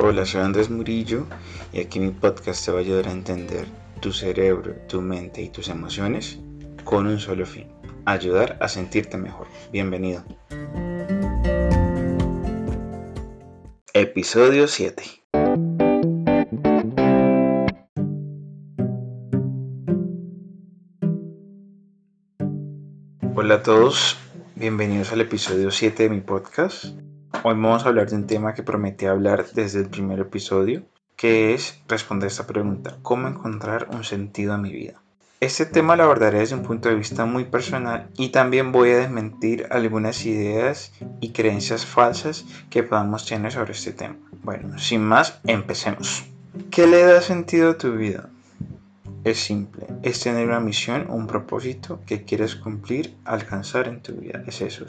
Hola, soy Andrés Murillo y aquí mi podcast te va a ayudar a entender tu cerebro, tu mente y tus emociones con un solo fin, ayudar a sentirte mejor. Bienvenido. Episodio 7. Hola a todos, bienvenidos al episodio 7 de mi podcast. Hoy vamos a hablar de un tema que prometí hablar desde el primer episodio, que es responder esta pregunta, ¿cómo encontrar un sentido a mi vida? Este tema lo abordaré desde un punto de vista muy personal y también voy a desmentir algunas ideas y creencias falsas que podamos tener sobre este tema. Bueno, sin más, empecemos. ¿Qué le da sentido a tu vida? Es simple, es tener una misión, un propósito que quieres cumplir, alcanzar en tu vida. Es eso, o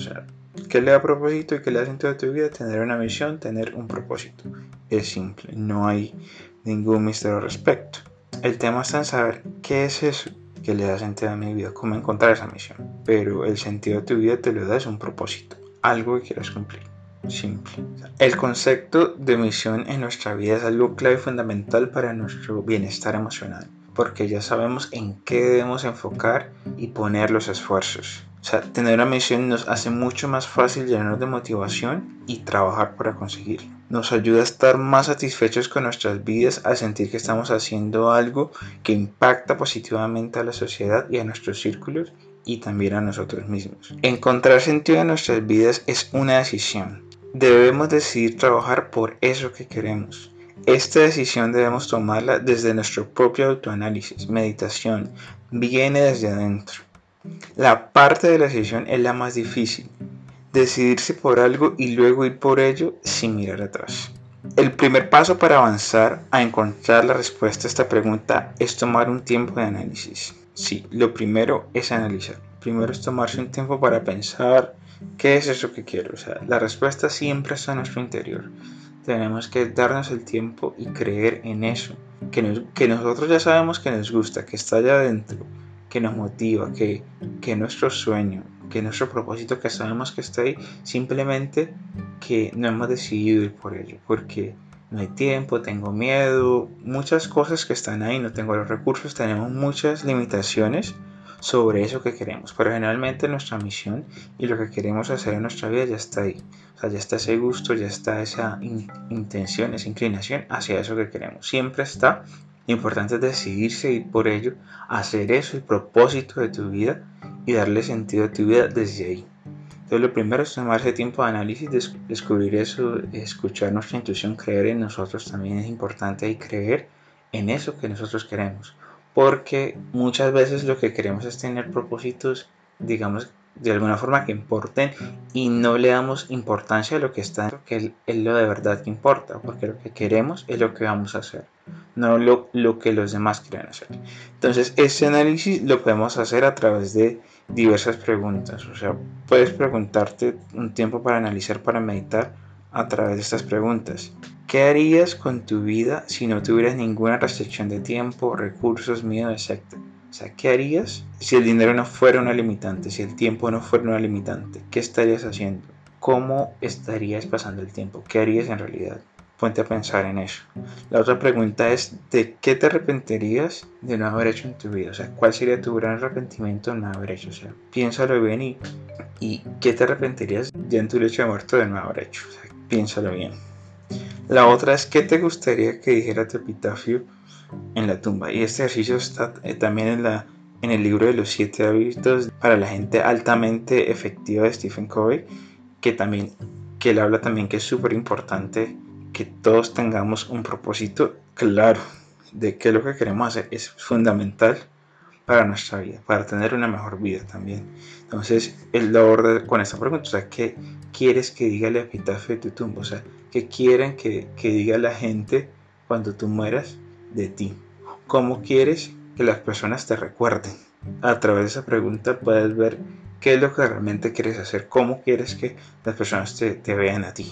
¿qué le da propósito y qué le da sentido a tu vida? Tener una misión, tener un propósito. Es simple, no hay ningún misterio al respecto. El tema está en saber qué es eso que le da sentido a mi vida, cómo encontrar esa misión. Pero el sentido de tu vida te lo da es un propósito, algo que quieras cumplir. Simple. El concepto de misión en nuestra vida es algo clave y fundamental para nuestro bienestar emocional porque ya sabemos en qué debemos enfocar y poner los esfuerzos. O sea, tener una misión nos hace mucho más fácil llenarnos de motivación y trabajar para conseguirlo. Nos ayuda a estar más satisfechos con nuestras vidas al sentir que estamos haciendo algo que impacta positivamente a la sociedad y a nuestros círculos y también a nosotros mismos. Encontrar sentido en nuestras vidas es una decisión. Debemos decidir trabajar por eso que queremos esta decisión debemos tomarla desde nuestro propio autoanálisis, meditación, viene desde adentro. La parte de la decisión es la más difícil, decidirse por algo y luego ir por ello sin mirar atrás. El primer paso para avanzar a encontrar la respuesta a esta pregunta es tomar un tiempo de análisis. Sí, lo primero es analizar. Primero es tomarse un tiempo para pensar qué es eso que quiero. O sea, la respuesta siempre está en nuestro interior tenemos que darnos el tiempo y creer en eso, que, nosotros ya sabemos que nos gusta, que está allá adentro, que nos motiva, que, que nuestro sueño, que nuestro propósito, que sabemos que está ahí, simplemente que no hemos decidido ir por ello, porque no hay tiempo, tengo miedo, muchas cosas que están ahí, no tengo los recursos, tenemos muchas limitaciones sobre eso que queremos. Pero generalmente nuestra misión y lo que queremos hacer en nuestra vida ya está ahí. O sea, ya está ese gusto, ya está esa intención, esa inclinación hacia eso que queremos. Siempre está. Importante es decidirse ir por ello, hacer eso el propósito de tu vida y darle sentido a tu vida desde ahí. Entonces lo primero es tomarse tiempo de análisis, descubrir eso, escuchar nuestra intuición, creer en nosotros también es importante y creer en eso que nosotros queremos porque muchas veces lo que queremos es tener propósitos, digamos, de alguna forma que importen y no le damos importancia a lo que está, que es lo de verdad que importa, porque lo que queremos es lo que vamos a hacer, no lo, lo que los demás quieren hacer. Entonces, este análisis lo podemos hacer a través de diversas preguntas, o sea, puedes preguntarte un tiempo para analizar, para meditar a través de estas preguntas. ¿Qué harías con tu vida si no tuvieras ninguna restricción de tiempo, recursos, miedo, etc.? O sea, ¿qué harías si el dinero no fuera una limitante, si el tiempo no fuera una limitante? ¿Qué estarías haciendo? ¿Cómo estarías pasando el tiempo? ¿Qué harías en realidad? Ponte a pensar en eso. La otra pregunta es, ¿de qué te arrepentirías de no haber hecho en tu vida? O sea, ¿cuál sería tu gran arrepentimiento de no haber hecho? O sea, piénsalo bien y, y ¿qué te arrepentirías ya en tu lecho de muerto de no haber hecho? O sea, piénsalo bien. La otra es qué te gustaría que dijera tu epitafio en la tumba. Y este ejercicio está eh, también en, la, en el libro de los siete hábitos para la gente altamente efectiva de Stephen Covey, que también que él habla también que es súper importante que todos tengamos un propósito claro de qué es lo que queremos hacer. Es fundamental para nuestra vida, para tener una mejor vida también. Entonces, él lo aborda con esta pregunta, o sea, ¿qué quieres que diga el epitafio de tu tumba? O sea, ¿qué quieren que, que diga la gente cuando tú mueras de ti? ¿Cómo quieres que las personas te recuerden? A través de esa pregunta puedes ver qué es lo que realmente quieres hacer, cómo quieres que las personas te, vean a ti.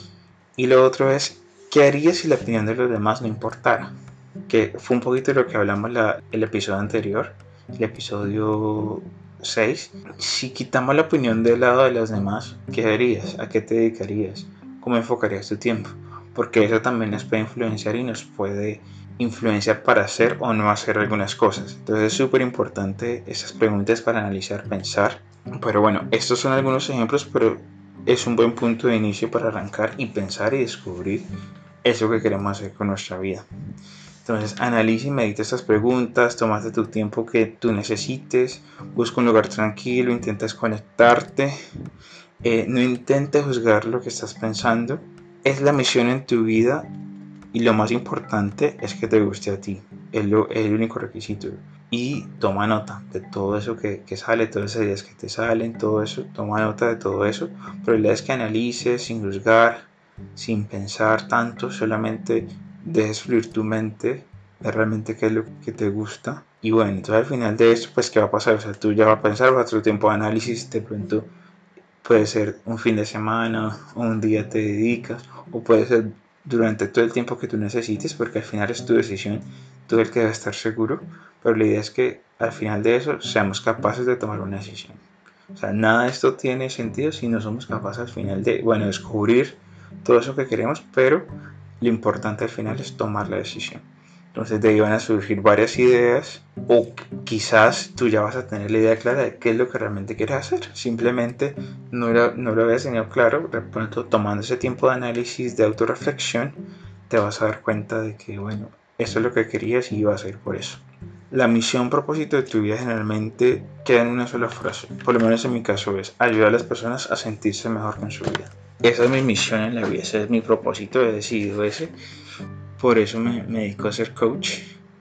Y lo otro es, ¿qué harías si la opinión de los demás no importara? Que fue un poquito lo que hablamos la, el episodio anterior, el episodio 6. Si quitamos la opinión del lado de los demás, ¿qué harías? ¿A qué te dedicarías? ¿Cómo enfocarías tu tiempo? porque eso también nos puede influenciar y nos puede influenciar para hacer o no hacer algunas cosas. Entonces es súper importante esas preguntas para analizar, pensar. Pero bueno, estos son algunos ejemplos, pero es un buen punto de inicio para arrancar y pensar y descubrir eso que queremos hacer con nuestra vida. Entonces analiza y medita estas preguntas, tómate tu tiempo que tú necesites, busca un lugar tranquilo, intenta desconectarte, eh, no intentes juzgar lo que estás pensando. Es la misión en tu vida y lo más importante es que te guste a ti. Es, lo, el único requisito. Y toma nota de todo eso que, que, sale, todas esas ideas que te salen, todo eso. Toma nota de todo eso. Pero la idea es que analices sin juzgar, sin pensar tanto. Solamente dejes fluir tu mente de realmente qué es lo que te gusta. Y bueno, entonces al final de esto, pues qué va a pasar. O sea, tú ya vas a pensar, vas a tu tiempo de análisis, de pronto puede ser un fin de semana, o un día te dedicas, o puede ser durante todo el tiempo que tú necesites, porque al final es tu decisión, tú el que debe estar seguro, pero la idea es que al final de eso seamos capaces de tomar una decisión. O sea, nada de esto tiene sentido si no somos capaces al final de, bueno, descubrir todo eso que queremos, pero lo importante al final es tomar la decisión. Entonces de ahí van a surgir varias ideas o quizás tú ya vas a tener la idea clara de qué es lo que realmente quieres hacer. Simplemente no lo, no lo habías tenido claro. De pronto tomando ese tiempo de análisis, de autorreflexión, te vas a dar cuenta de que, bueno, eso es lo que querías y ibas a ir por eso. La misión, propósito de tu vida generalmente queda en una sola frase. Por lo menos en mi caso es ayudar a las personas a sentirse mejor con su vida. Esa es mi misión en la vida, ese es mi propósito, he decidido ese. Por eso me, dedico a ser coach,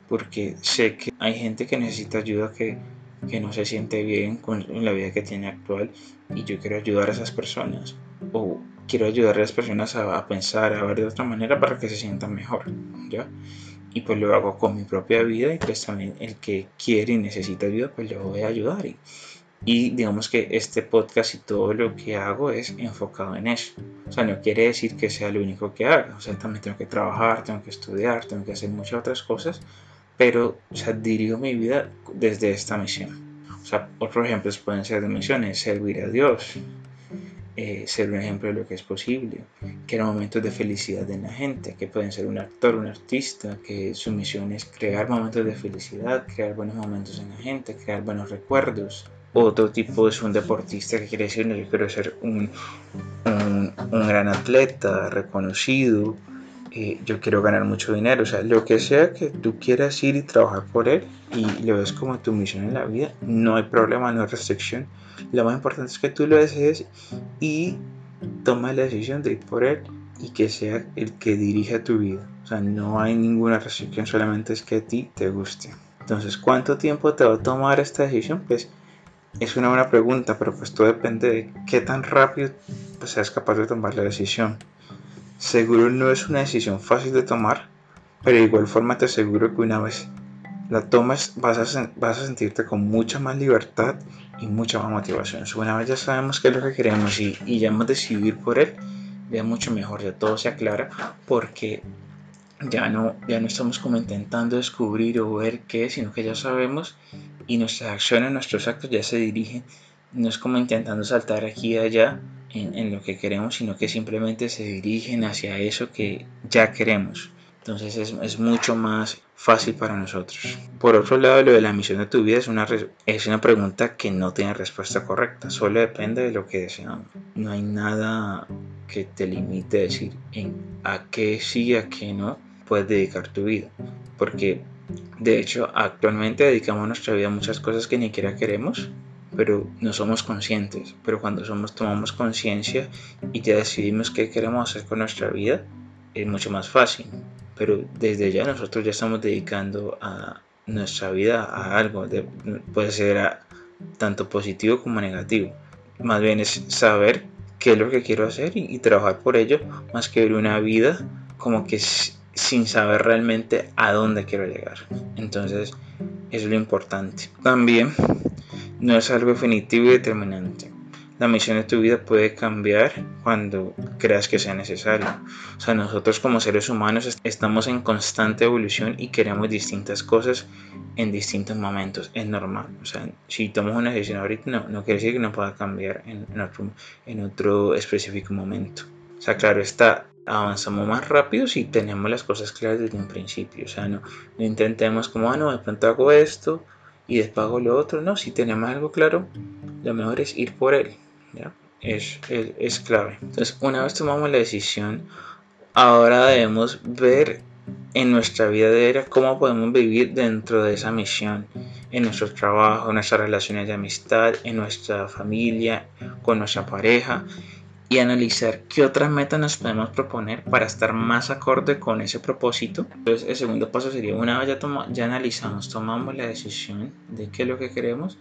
porque sé que hay gente que necesita ayuda que, que no se siente bien con la vida que tiene actual y yo quiero ayudar a esas personas o quiero ayudar a las personas a, a pensar, a ver de otra manera para que se sientan mejor, ¿ya? Y pues lo hago con mi propia vida y pues también el que quiere y necesita ayuda pues lo voy a ayudar y, y digamos que este podcast y todo lo que hago es enfocado en eso. O sea, no quiere decir que sea lo único que haga. O sea, también tengo que trabajar, tengo que estudiar, tengo que hacer muchas otras cosas. Pero, o sea, dirijo mi vida desde esta misión. O sea, otros ejemplos pueden ser de misiones, servir a Dios, eh, ser un ejemplo de lo que es posible, crear momentos de felicidad en la gente, que pueden ser un actor, un artista, que su misión es crear momentos de felicidad, crear buenos momentos en la gente, crear buenos recuerdos, otro tipo es un deportista que quiere decir, yo quiero ser un, un, un gran atleta reconocido, eh, yo quiero ganar mucho dinero, o sea, lo que sea que tú quieras ir y trabajar por él y lo ves como tu misión en la vida, no hay problema, no hay restricción. Lo más importante es que tú lo desees y toma la decisión de ir por él y que sea el que dirija tu vida. O sea, no hay ninguna restricción, solamente es que a ti te guste. Entonces, ¿cuánto tiempo te va a tomar esta decisión? Pues es una buena pregunta, pero pues todo depende de qué tan rápido pues, seas capaz de tomar la decisión. Seguro no es una decisión fácil de tomar, pero de igual forma te aseguro que una vez la tomas vas a, vas a sentirte con mucha más libertad y mucha más motivación. Una vez ya sabemos qué es lo que queremos y, y ya hemos decidido por él, ya mucho mejor, ya todo se aclara porque ya no, ya no estamos como intentando descubrir o ver qué, sino que ya sabemos y nuestras acciones, nuestros actos ya se dirigen, no es como intentando saltar aquí y allá en, en, lo que queremos, sino que simplemente se dirigen hacia eso que ya queremos. Entonces es, es, mucho más fácil para nosotros. Por otro lado, lo de la misión de tu vida es una, es una pregunta que no tiene respuesta correcta, solo depende de lo que deseamos. No hay nada que te limite a decir en a qué sí a qué no puedes dedicar tu vida. Porque de hecho, actualmente dedicamos nuestra vida a muchas cosas que ni siquiera queremos, pero no somos conscientes. Pero cuando somos, tomamos conciencia y ya decidimos qué queremos hacer con nuestra vida, es mucho más fácil. Pero desde ya nosotros ya estamos dedicando a nuestra vida a algo, de, puede ser tanto positivo como negativo. Más bien es saber qué es lo que quiero hacer y, trabajar por ello, más que ver una vida como que sin saber realmente a dónde quiero llegar. Entonces, eso es lo importante. También no es algo definitivo y determinante. La misión de tu vida puede cambiar cuando creas que sea necesario. O sea, nosotros como seres humanos estamos en constante evolución y queremos distintas cosas en distintos momentos. Es normal. O sea, si tomas una decisión ahorita, no, no quiere decir que no pueda cambiar en, otro, en otro específico momento. O sea, claro está, avanzamos más rápido si tenemos las cosas claras desde un principio. O sea, no, intentemos como, ah, no, de pronto hago esto y después hago lo otro. No, si tenemos algo claro, lo mejor es ir por él. ¿ya? Es, es, es clave. Entonces, una vez tomamos la decisión, ahora debemos ver en nuestra vida diaria cómo podemos vivir dentro de esa misión, en nuestro trabajo, en nuestras relaciones de amistad, en nuestra familia, con nuestra pareja y analizar qué otras metas nos podemos proponer para estar más acorde con ese propósito. Entonces el segundo paso sería, una vez ya, ya analizamos, tomamos la decisión de qué es lo que queremos,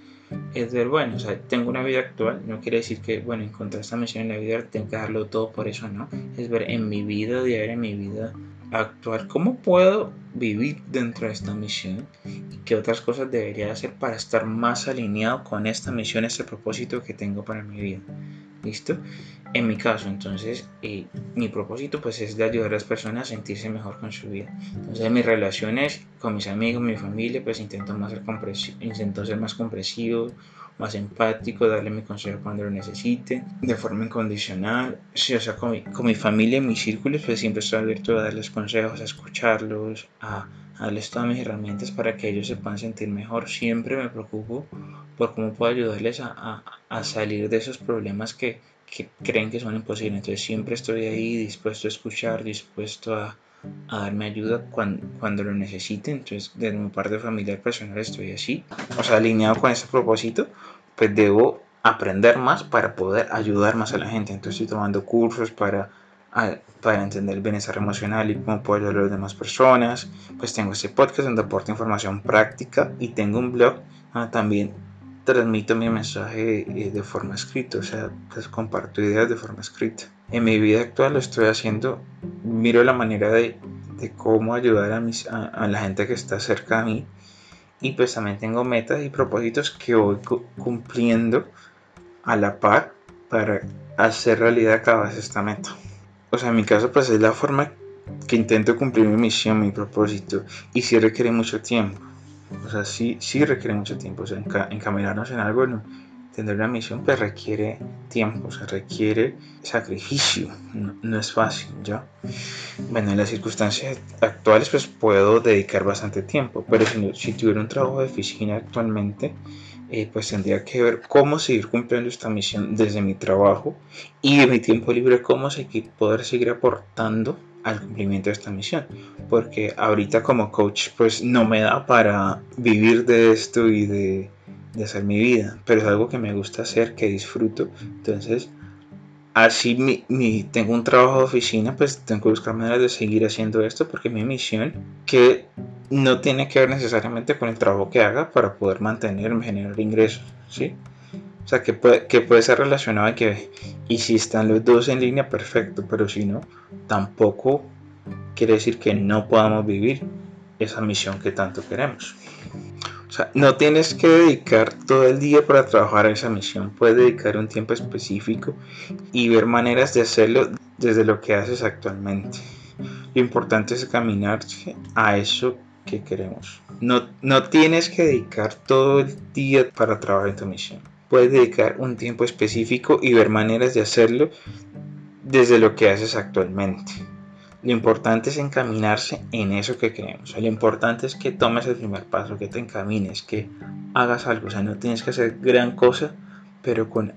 es ver, bueno, o sea, tengo una vida actual, no quiere decir que, bueno, encontrar esta misión en la vida tengo que darlo todo por eso, no, es ver en mi vida diaria, en mi vida actual, cómo puedo vivir dentro de esta misión y qué otras cosas debería hacer para estar más alineado con esta misión, este propósito que tengo para mi vida. ¿Listo? En mi caso, entonces, eh, mi propósito pues es de ayudar a las personas a sentirse mejor con su vida. Entonces, en mis relaciones con mis amigos, mi familia, pues intento, más ser, intento ser más compresivo, más empático, darle mi consejo cuando lo necesite, de forma incondicional. Sí, o sea, con mi, con mi familia, en mis círculos, pues siempre estoy abierto a darles consejos, a escucharlos, a, a darles todas mis herramientas para que ellos se puedan sentir mejor. Siempre me preocupo por cómo puedo ayudarles a, a, a salir de esos problemas que, que creen que son imposibles. Entonces siempre estoy ahí dispuesto a escuchar, dispuesto a, a darme ayuda cuando, cuando, lo necesite. Entonces, desde mi parte familiar personal estoy así. O sea, alineado con ese propósito, pues debo aprender más para poder ayudar más a la gente. Entonces, estoy tomando cursos para, para entender el bienestar emocional y cómo puedo ayudar a las demás personas. Pues tengo este podcast donde aporto información práctica y tengo un blog ah, también transmito mi mensaje eh, de forma escrita, o sea, pues comparto ideas de forma escrita. En mi vida actual lo estoy haciendo, miro la manera de, de cómo ayudar a, mis, a, la gente que está cerca de mí y pues también tengo metas y propósitos que voy cumpliendo a la par para hacer realidad cada vez esta meta. O sea, en mi caso pues es la forma que intento cumplir mi misión, mi propósito y sí requiere mucho tiempo o sea, sí, sí requiere mucho tiempo. O sea, encaminarnos en algo, no, tener una misión, pues requiere tiempo, o sea, requiere sacrificio. No, es fácil, ¿ya? Bueno, en las circunstancias actuales, pues puedo dedicar bastante tiempo, pero si, si tuviera un trabajo de oficina actualmente, eh, pues tendría que ver cómo seguir cumpliendo esta misión desde mi trabajo y de mi tiempo libre, cómo seguir, poder seguir aportando al cumplimiento de esta misión. Porque ahorita como coach pues no me da para vivir de esto y de, de hacer mi vida. Pero es algo que me gusta hacer, que disfruto. Entonces así mi, tengo un trabajo de oficina, pues tengo que buscar maneras de seguir haciendo esto porque mi misión, que no tiene que ver necesariamente con el trabajo que haga para poder mantenerme, generar ingresos, ¿sí? O sea, que puede, que puede ser relacionado a que, y si están los dos en línea, perfecto, pero si no, tampoco quiere decir que no podamos vivir esa misión que tanto queremos. O sea, no tienes que dedicar todo el día para trabajar esa misión, puedes dedicar un tiempo específico y ver maneras de hacerlo desde lo que haces actualmente. Lo importante es caminarse a eso que queremos. No, no tienes que dedicar todo el día para trabajar en tu misión puedes dedicar un tiempo específico y ver maneras de hacerlo desde lo que haces actualmente. Lo importante es encaminarse en eso que queremos. Lo importante es que tomes el primer paso, que te encamines, que hagas algo. O sea, no tienes que hacer gran cosa, pero con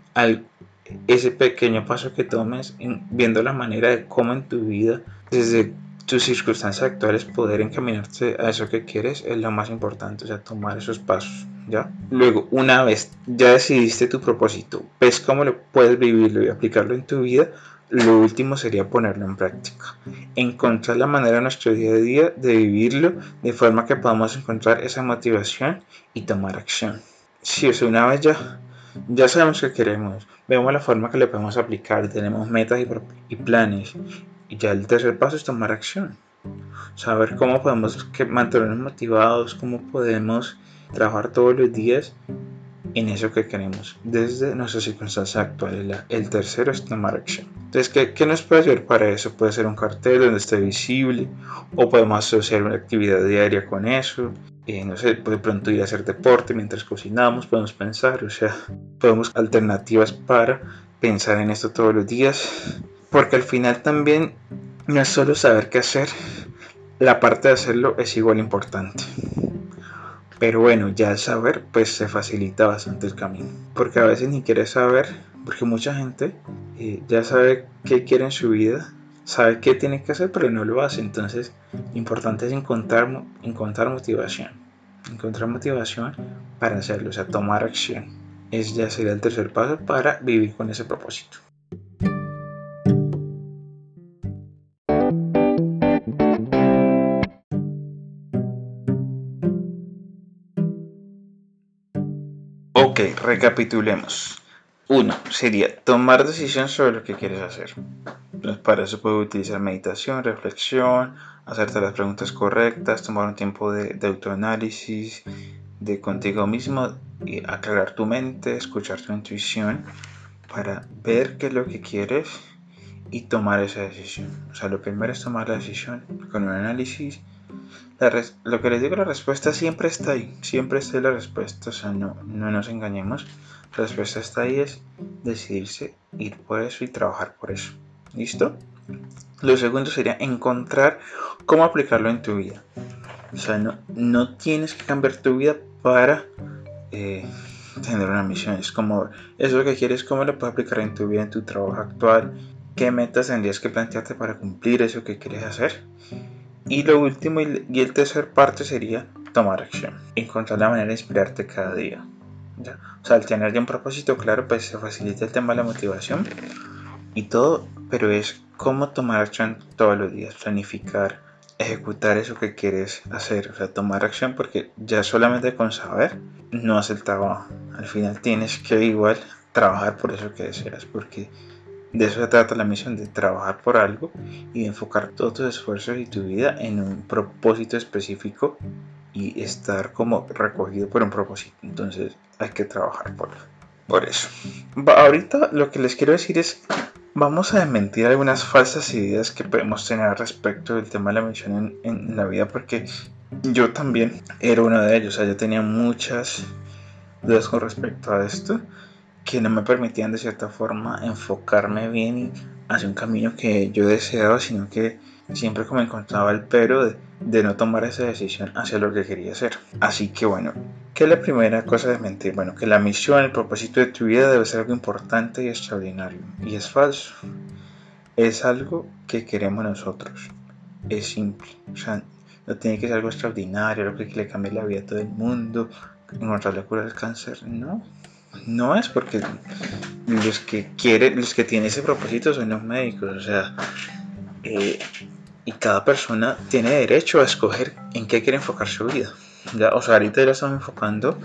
ese pequeño paso que tomes, viendo la manera de cómo en tu vida, desde tus circunstancias actuales, poder encaminarte a eso que quieres, es lo más importante. O sea, tomar esos pasos. Luego, una vez ya decidiste tu propósito, ves cómo lo puedes vivirlo y aplicarlo en tu vida, lo último sería ponerlo en práctica. Encontrar la manera en nuestro día a día de vivirlo de forma que podamos encontrar esa motivación y tomar acción. Si es una vez ya, ya sabemos que queremos, vemos la forma que le podemos aplicar, tenemos metas y, y planes. Y ya el tercer paso es tomar acción. Saber cómo podemos mantenernos motivados, cómo podemos trabajar todos los días en eso que queremos desde nuestras circunstancias actuales. El tercero es tomar acción. Entonces, ¿qué, ¿qué, nos puede servir para eso? Puede ser un cartel donde esté visible o podemos asociar una actividad diaria con eso. Eh, no sé, de pronto ir a hacer deporte mientras cocinamos, podemos pensar, o sea, podemos alternativas para pensar en esto todos los días. Porque al final también no es solo saber qué hacer, la parte de hacerlo es igual importante. Pero bueno, ya al saber, pues se facilita bastante el camino. Porque a veces ni quiere saber, porque mucha gente eh, ya sabe qué quiere en su vida, sabe qué tiene que hacer, pero no lo hace. Entonces, importante es encontrar, encontrar motivación. Encontrar motivación para hacerlo, o sea, tomar acción. Es ya sería el tercer paso para vivir con ese propósito. Recapitulemos. Uno sería tomar decisión sobre lo que quieres hacer. Pues para eso puedes utilizar meditación, reflexión, hacerte las preguntas correctas, tomar un tiempo de, autoanálisis de contigo mismo y aclarar tu mente, escuchar tu intuición para ver qué es lo que quieres y tomar esa decisión. O sea, lo primero es tomar la decisión con un análisis lo que les digo, la respuesta siempre está ahí, siempre está ahí la respuesta, o sea, no, no nos engañemos, la respuesta está ahí, es decidirse ir por eso y trabajar por eso. ¿Listo? Lo segundo sería encontrar cómo aplicarlo en tu vida. O sea, no, no tienes que cambiar tu vida para eh, tener una misión. Es como, eso que quieres, cómo lo puedes aplicar en tu vida, en tu trabajo actual, qué metas tendrías que plantearte para cumplir eso que quieres hacer y lo último y el tercer parte sería tomar acción, encontrar la manera de inspirarte cada día. O sea, al tener ya un propósito claro, pues se facilita el tema de la motivación y todo, pero es cómo tomar acción todos los días, planificar, ejecutar eso que quieres hacer, o sea, tomar acción porque ya solamente con saber no hace el trabajo. Al final tienes que igual trabajar por eso que deseas, porque de eso se trata la misión, de trabajar por algo y enfocar todos tus esfuerzos y tu vida en un propósito específico y estar como recogido por un propósito. Entonces hay que trabajar por, por eso. ahorita lo que les quiero decir es, vamos a desmentir algunas falsas ideas que podemos tener respecto del tema de la misión en, en la vida porque yo también era uno de ellos. O sea, yo tenía muchas dudas con respecto a esto que no me permitían de cierta forma enfocarme bien hacia un camino que yo deseaba, sino que siempre como encontraba el pero de, no tomar esa decisión hacia lo que quería hacer. Así que bueno, ¿qué es la primera cosa de mentir? Bueno, que la misión, el propósito de tu vida debe ser algo importante y extraordinario. Y es falso. Es algo que queremos nosotros. Es simple. O sea, no tiene que ser algo extraordinario, algo que le cambie la vida a todo el mundo, encontrar la cura del cáncer. No, no es porque los que quieren, los que tienen ese propósito son los médicos, o sea, eh, y cada persona tiene derecho a escoger en qué quiere enfocar su vida. Ya, o sea, ahorita lo estamos enfocando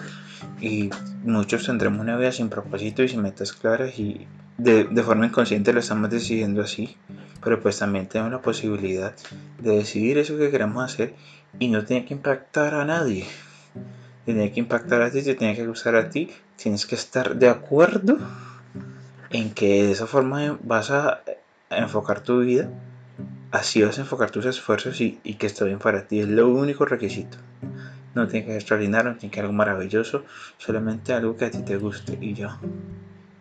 y muchos tendremos una vida sin propósito y sin metas claras y de, de forma inconsciente lo estamos decidiendo así, pero pues también tenemos la posibilidad de decidir eso que queremos hacer y no tiene que impactar a nadie tiene que impactar a ti, te tiene que gustar a ti, tienes que estar de acuerdo en que de esa forma vas a enfocar tu vida, así vas a enfocar tus esfuerzos y, que esté bien para ti, es lo único requisito. No tiene que ser no tiene que ser algo maravilloso, solamente algo que a ti te guste y ya.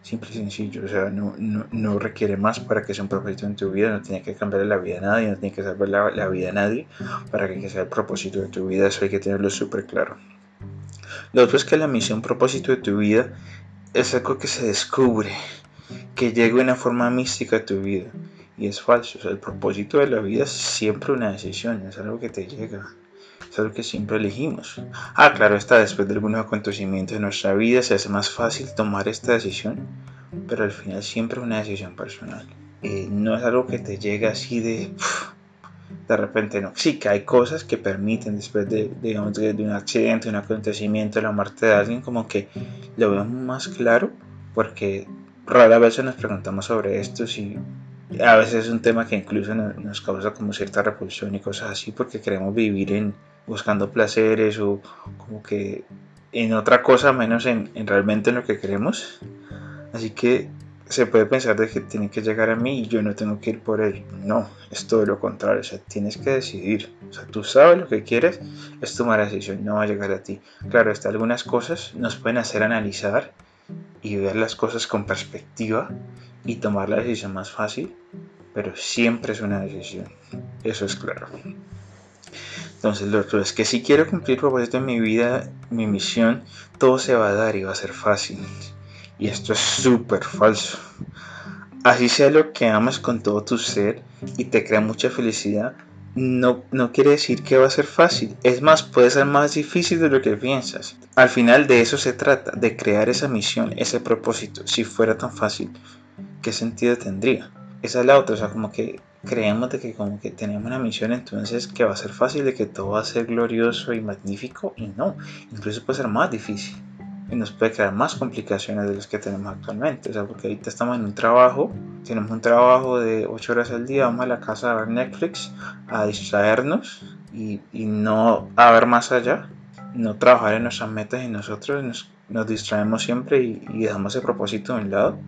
Simple y sencillo, o sea, no, no, requiere más para que sea un propósito en tu vida, no tiene que cambiar la vida a nadie, no tiene que salvar la, la vida a nadie para que sea el propósito de tu vida, eso hay que tenerlo súper claro. Lo otro es que la misión, propósito de tu vida es algo que se descubre, que llega de una forma mística a tu vida. Y es falso. el propósito de la vida es siempre una decisión, es algo que te llega. Es algo que siempre elegimos. Ah, claro, está después de algunos acontecimientos de nuestra vida se hace más fácil tomar esta decisión, pero al final siempre es una decisión personal. Eh, no es algo que te llega así de de repente no. Que hay cosas que permiten después de, digamos, de, un accidente, un acontecimiento, la muerte de alguien, como que lo vemos más claro, porque rara vez nos preguntamos sobre esto, si a veces es un tema que incluso nos, causa como cierta repulsión y cosas así, porque queremos vivir en buscando placeres o como que en otra cosa menos en, en realmente en lo que queremos. Así que se puede pensar de que tiene que llegar a mí y yo no tengo que ir por él. No, es todo lo contrario. O sea, tienes que decidir. O sea, tú sabes lo que quieres, es tomar la decisión, no va a llegar a ti. Claro, hasta algunas cosas nos pueden hacer analizar y ver las cosas con perspectiva y tomar la decisión más fácil. pero siempre es una decisión. Eso es claro. Entonces lo otro es que si quiero cumplir propósito en mi vida, mi misión, todo se va a dar y va a ser fácil. Y esto es súper falso. Así sea lo que amas con todo tu ser y te crea mucha felicidad, no, no quiere decir que va a ser fácil. Es más, puede ser más difícil de lo que piensas. Al final de eso se trata, de crear esa misión, ese propósito. Si fuera tan fácil, ¿qué sentido tendría? Esa es la otra, o sea, como que creemos que como que tenemos una misión entonces que va a ser fácil, de que todo va a ser glorioso y magnífico y no, incluso puede ser más difícil y nos puede crear más complicaciones de las que tenemos actualmente, o sea, porque ahorita estamos en un trabajo, tenemos un trabajo de 8 horas al día, vamos a la casa a ver Netflix, a distraernos y, y no a ver más allá, no trabajar en nuestras metas y nosotros nos, nos distraemos siempre y, y dejamos el propósito de un lado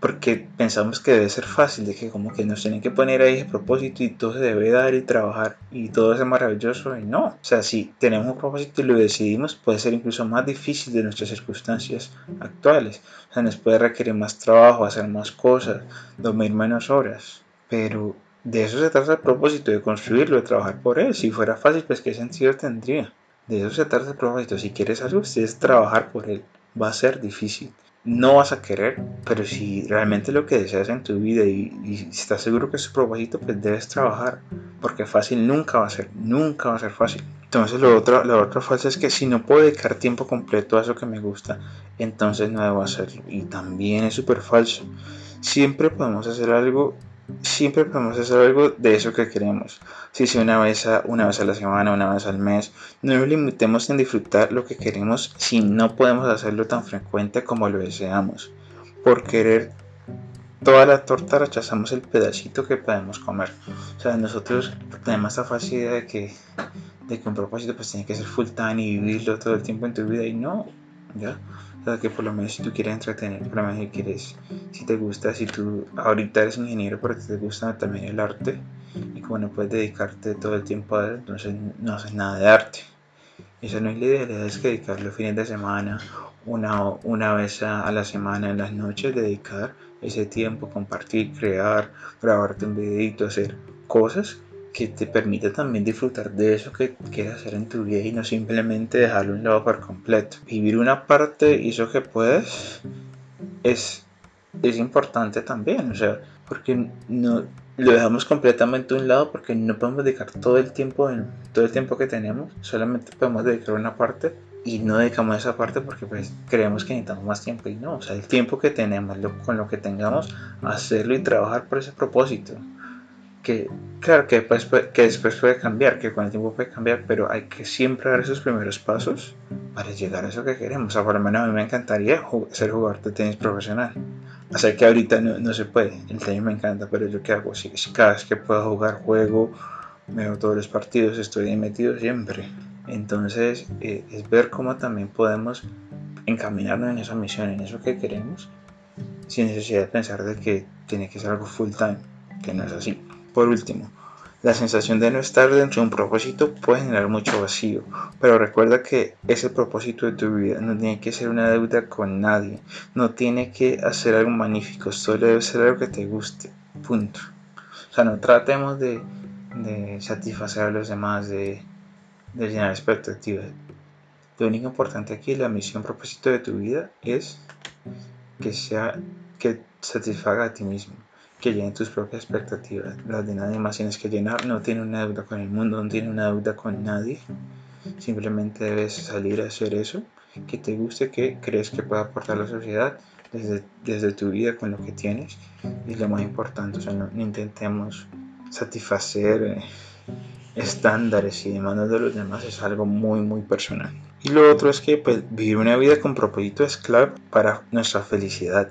porque pensamos que debe ser fácil, de que como que nos tienen que poner ahí el propósito y todo se debe dar y trabajar y todo es maravilloso y no. O sea, si tenemos un propósito y lo decidimos, puede ser incluso más difícil de nuestras circunstancias actuales. O sea, nos puede requerir más trabajo, hacer más cosas, dormir menos horas. Pero de eso se trata el propósito, de construirlo, de trabajar por él. Si fuera fácil, pues qué sentido tendría. De eso se trata el propósito. Si quieres algo, es trabajar por él. Va a ser difícil no vas a querer, pero si realmente lo que deseas en tu vida y, estás seguro que es tu propósito, pues debes trabajar, porque fácil nunca va a ser, nunca va a ser fácil. Entonces lo otro, la otra falsa es que si no puedo dedicar tiempo completo a eso que me gusta, entonces no debo hacerlo. Y también es súper falso. Siempre podemos hacer algo siempre podemos hacer algo de eso que queremos. Si sea una vez, a, una vez a la semana, una vez al mes, no nos limitemos en disfrutar lo que queremos si no podemos hacerlo tan frecuente como lo deseamos. Por querer toda la torta rechazamos el pedacito que podemos comer. O sea, nosotros tenemos esta facilidad de que, de que un propósito pues tiene que ser full time y vivirlo todo el tiempo en tu vida y no, ¿ya? O sea, que por lo menos si tú quieres entretener, por lo menos si quieres, si te gusta, si tú ahorita eres ingeniero pero te gusta también el arte y como no puedes dedicarte todo el tiempo a él, entonces no haces nada de arte. Eso no es la idea, la idea es que dedicarlo fines de semana, una, una vez a, la semana en las noches, dedicar ese tiempo, compartir, crear, grabarte un videito, hacer cosas que te permite también disfrutar de eso que quieres hacer en tu vida y no simplemente dejarlo a un lado por completo. Vivir una parte y eso que puedes es, es importante también, o sea, porque no lo dejamos completamente a un lado porque no podemos dedicar todo el tiempo todo el tiempo que tenemos, solamente podemos dedicar una parte y no dedicamos esa parte porque pues creemos que necesitamos más tiempo y no, o sea, el tiempo que tenemos, con lo que tengamos, hacerlo y trabajar por ese propósito que claro que después, que después puede cambiar, que con el tiempo puede cambiar, pero hay que siempre dar esos primeros pasos para llegar a eso que queremos. O por lo menos a mí me encantaría ser jugador de tenis profesional. O sea que ahorita no, no, se puede, el tenis me encanta, pero yo qué hago, si, cada vez que puedo jugar juego, todos los partidos, estoy metido siempre. Entonces eh, es ver cómo también podemos encaminarnos en esa misión, en eso que queremos, sin necesidad de pensar de que tiene que ser algo full time, que no es así. Por último, la sensación de no estar dentro de un propósito puede generar mucho vacío, pero recuerda que ese propósito de tu vida no tiene que ser una deuda con nadie, no tiene que hacer algo magnífico, solo debe ser algo que te guste, punto. O sea, no tratemos de, satisfacer a los demás, de, de llenar expectativas. Lo único importante aquí, la misión, propósito de tu vida es que sea que satisfaga a ti mismo que llenen tus propias expectativas. Las de nadie más tienes que llenar. No tiene una deuda con el mundo, no tiene una deuda con nadie. Simplemente debes salir a hacer eso que te guste, que crees que puede aportar la sociedad desde, desde tu vida con lo que tienes. Y lo más importante, o sea, no, intentemos satisfacer eh, estándares y demandas de los demás. Es algo muy, muy personal. Y lo otro es que pues, vivir una vida con propósito es clave para nuestra felicidad.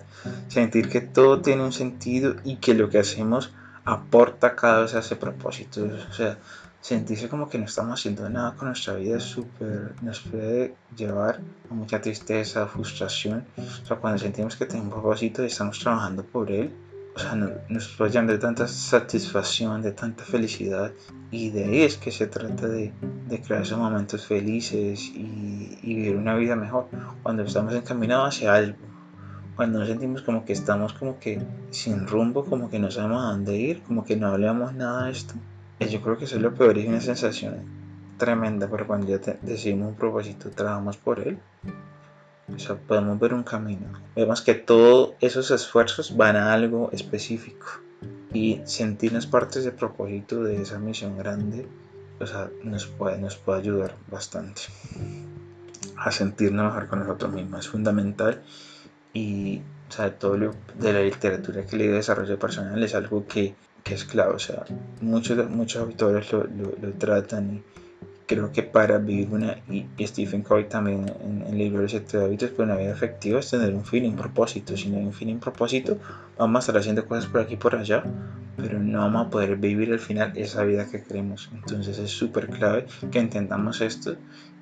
Sentir que todo tiene un sentido y que lo que hacemos aporta cada vez a ese propósito. O sea, sentirse como que no estamos haciendo nada con nuestra vida es súper, nos puede llevar a mucha tristeza, frustración. O sea, cuando sentimos que tenemos un propósito y estamos trabajando por él, o sea, nos puede llenar de tanta satisfacción, de tanta felicidad. Y de ahí es que se trata de, de crear esos momentos felices y, y, vivir una vida mejor. Cuando estamos encaminados hacia algo, cuando nos sentimos como que estamos como que sin rumbo, como que no sabemos a dónde ir, como que no hablamos nada de esto, yo creo que eso es lo peor es una sensación tremenda, pero cuando ya decidimos un propósito, trabajamos por él, o sea, podemos ver un camino. Vemos que todos esos esfuerzos van a algo específico y sentirnos partes de propósito de esa misión grande, o sea, nos puede, nos puede ayudar bastante a sentirnos mejor con nosotros mismos. Es fundamental y o sea, todo lo de la literatura que le desarrollo personal es algo que, que, es clave. O sea, muchos, muchos autores lo, lo, lo tratan y creo que para vivir una, y, Stephen Covey también en, el libro de siete hábitos, pues una vida efectiva es tener un fin, un propósito. Si no hay un fin, un propósito, vamos a estar haciendo cosas por aquí y por allá, pero no vamos a poder vivir al final esa vida que queremos. Entonces es súper clave que entendamos esto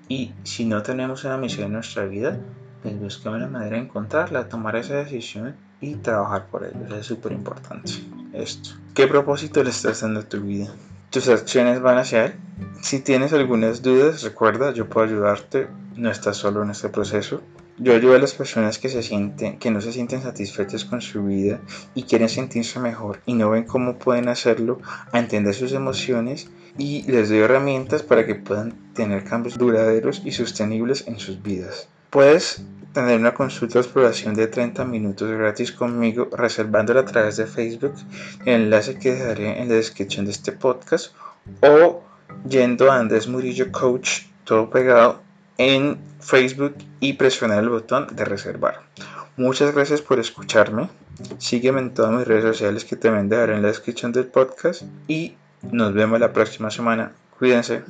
y si no tenemos una misión en nuestra vida, pues busquemos la manera de encontrarla, tomar esa decisión y trabajar por ello. es súper importante esto. ¿Qué propósito le estás dando a tu vida? Tus acciones van hacia él. Si tienes algunas dudas, recuerda, yo puedo ayudarte. No estás solo en este proceso. Yo ayudo a las personas que se sienten, que no se sienten satisfechas con su vida y quieren sentirse mejor y no ven cómo pueden hacerlo, a entender sus emociones y les doy herramientas para que puedan tener cambios duraderos y sostenibles en sus vidas. Puedes tener una consulta de exploración de 30 minutos gratis conmigo reservándola a través de Facebook, el enlace que dejaré en la descripción de este podcast o yendo a Andrés Murillo Coach, todo pegado en Facebook y presionar el botón de reservar. Muchas gracias por escucharme. Sígueme en todas mis redes sociales que también dejaré en la descripción del podcast y nos vemos la próxima semana. Cuídense.